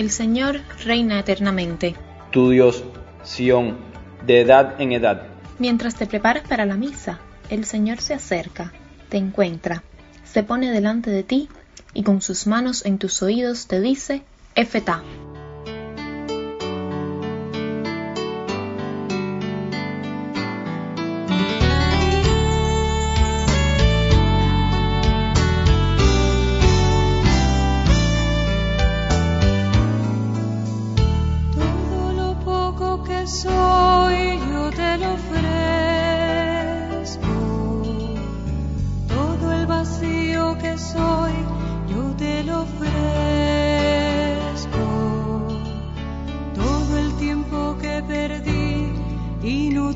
El Señor reina eternamente. Tu Dios, Sión, de edad en edad. Mientras te preparas para la misa, el Señor se acerca, te encuentra, se pone delante de ti y con sus manos en tus oídos te dice, Efetá.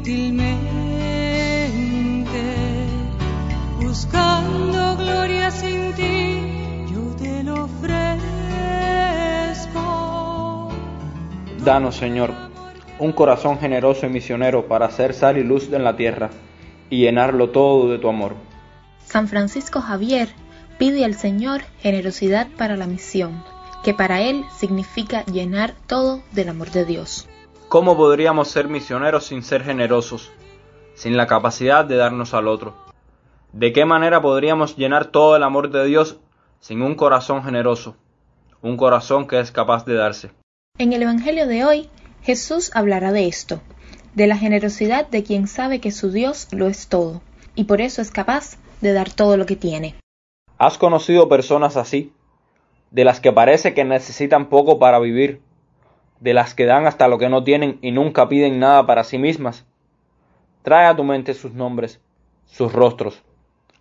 Inútilmente. Buscando gloria sin ti, yo te lo ofrezco. Danos, Señor, un corazón generoso y misionero para hacer sal y luz en la tierra y llenarlo todo de tu amor. San Francisco Javier pide al Señor generosidad para la misión, que para él significa llenar todo del amor de Dios. ¿Cómo podríamos ser misioneros sin ser generosos, sin la capacidad de darnos al otro? ¿De qué manera podríamos llenar todo el amor de Dios sin un corazón generoso, un corazón que es capaz de darse? En el Evangelio de hoy, Jesús hablará de esto, de la generosidad de quien sabe que su Dios lo es todo, y por eso es capaz de dar todo lo que tiene. ¿Has conocido personas así? De las que parece que necesitan poco para vivir, de las que dan hasta lo que no tienen y nunca piden nada para sí mismas. Trae a tu mente sus nombres, sus rostros.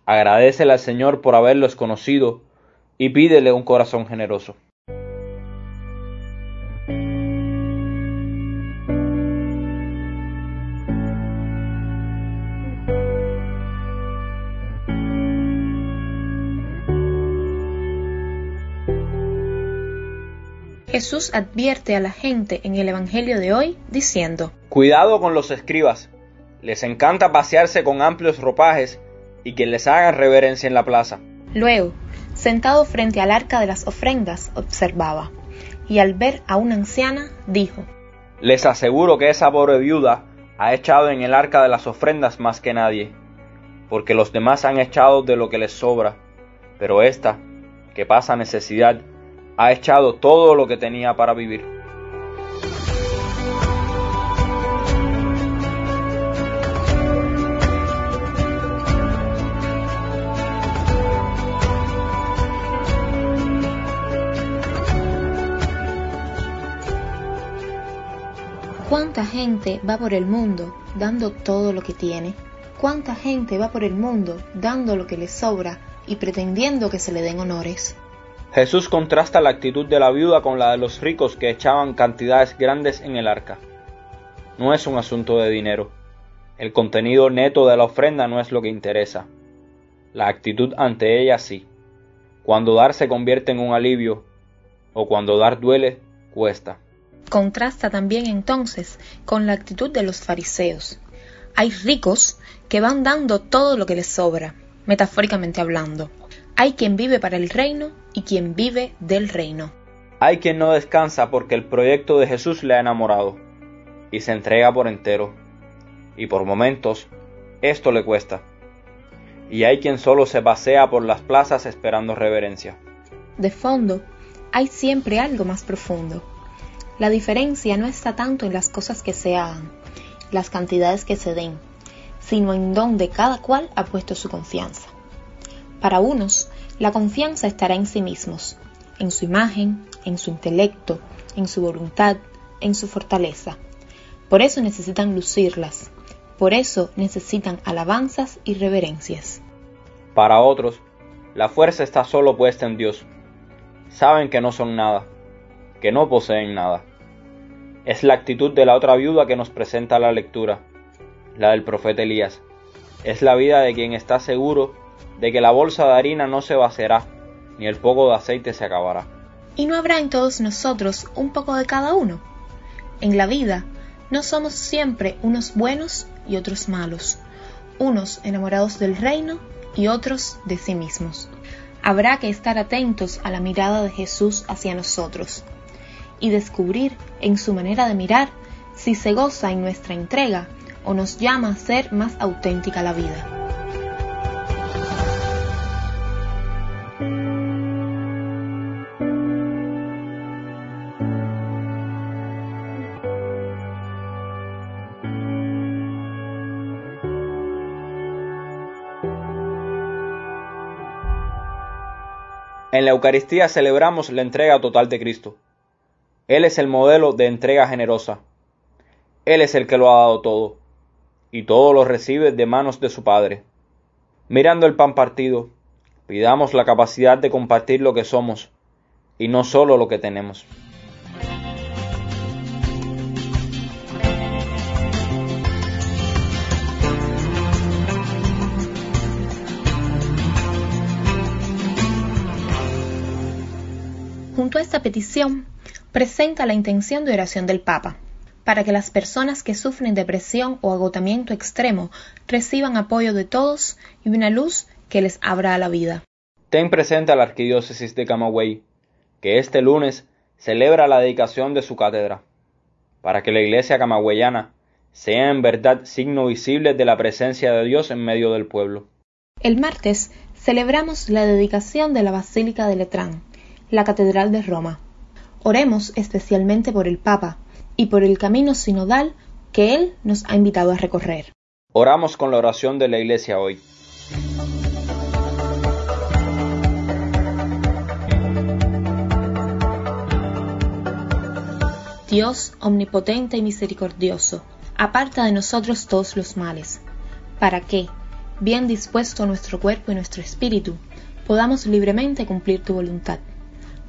Agradecele al Señor por haberlos conocido y pídele un corazón generoso. Jesús advierte a la gente en el Evangelio de hoy diciendo, Cuidado con los escribas. Les encanta pasearse con amplios ropajes y que les hagan reverencia en la plaza. Luego, sentado frente al arca de las ofrendas, observaba, y al ver a una anciana, dijo, Les aseguro que esa pobre viuda ha echado en el arca de las ofrendas más que nadie, porque los demás han echado de lo que les sobra, pero esta, que pasa necesidad, ha echado todo lo que tenía para vivir. ¿Cuánta gente va por el mundo dando todo lo que tiene? ¿Cuánta gente va por el mundo dando lo que le sobra y pretendiendo que se le den honores? Jesús contrasta la actitud de la viuda con la de los ricos que echaban cantidades grandes en el arca. No es un asunto de dinero. El contenido neto de la ofrenda no es lo que interesa. La actitud ante ella sí. Cuando dar se convierte en un alivio, o cuando dar duele, cuesta. Contrasta también entonces con la actitud de los fariseos. Hay ricos que van dando todo lo que les sobra, metafóricamente hablando. Hay quien vive para el reino y quien vive del reino. Hay quien no descansa porque el proyecto de Jesús le ha enamorado y se entrega por entero. Y por momentos esto le cuesta. Y hay quien solo se pasea por las plazas esperando reverencia. De fondo, hay siempre algo más profundo. La diferencia no está tanto en las cosas que se hagan, las cantidades que se den, sino en donde cada cual ha puesto su confianza. Para unos, la confianza estará en sí mismos, en su imagen, en su intelecto, en su voluntad, en su fortaleza. Por eso necesitan lucirlas, por eso necesitan alabanzas y reverencias. Para otros, la fuerza está solo puesta en Dios. Saben que no son nada, que no poseen nada. Es la actitud de la otra viuda que nos presenta la lectura, la del profeta Elías. Es la vida de quien está seguro de que la bolsa de harina no se vaciará, ni el poco de aceite se acabará. ¿Y no habrá en todos nosotros un poco de cada uno? En la vida no somos siempre unos buenos y otros malos, unos enamorados del reino y otros de sí mismos. Habrá que estar atentos a la mirada de Jesús hacia nosotros y descubrir en su manera de mirar si se goza en nuestra entrega o nos llama a ser más auténtica la vida. En la Eucaristía celebramos la entrega total de Cristo. Él es el modelo de entrega generosa. Él es el que lo ha dado todo, y todo lo recibe de manos de su Padre. Mirando el pan partido, pidamos la capacidad de compartir lo que somos, y no solo lo que tenemos. Junto a esta petición, presenta la intención de oración del Papa, para que las personas que sufren depresión o agotamiento extremo reciban apoyo de todos y una luz que les abra a la vida. Ten presente a la Arquidiócesis de Camagüey, que este lunes celebra la dedicación de su cátedra, para que la Iglesia camagüeyana sea en verdad signo visible de la presencia de Dios en medio del pueblo. El martes celebramos la dedicación de la Basílica de Letrán, la Catedral de Roma. Oremos especialmente por el Papa y por el camino sinodal que Él nos ha invitado a recorrer. Oramos con la oración de la Iglesia hoy. Dios omnipotente y misericordioso, aparta de nosotros todos los males, para que, bien dispuesto nuestro cuerpo y nuestro espíritu, podamos libremente cumplir tu voluntad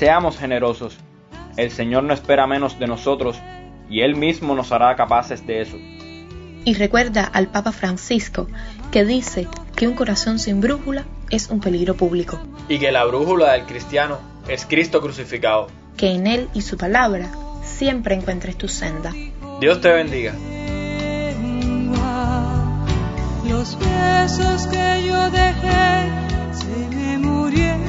Seamos generosos. El Señor no espera menos de nosotros y Él mismo nos hará capaces de eso. Y recuerda al Papa Francisco que dice que un corazón sin brújula es un peligro público, y que la brújula del cristiano es Cristo crucificado. que en Él y su palabra siempre encuentres tu senda. Dios te bendiga. Los besos que yo dejé se me murieran.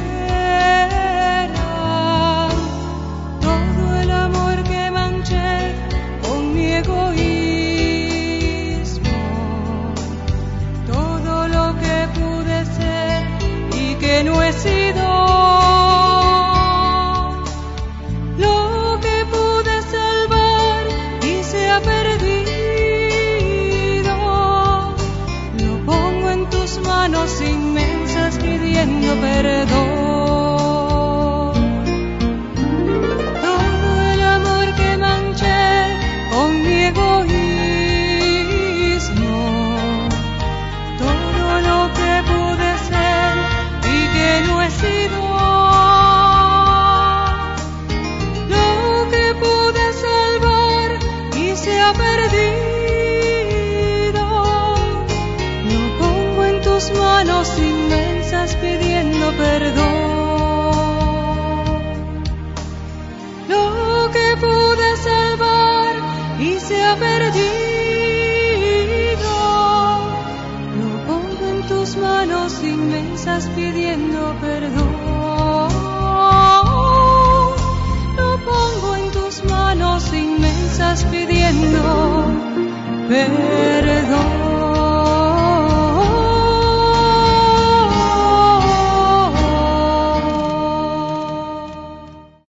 Tus manos inmensas pidiendo perdón. Lo que pude salvar y se ha perdido. Lo pongo en tus manos inmensas pidiendo perdón.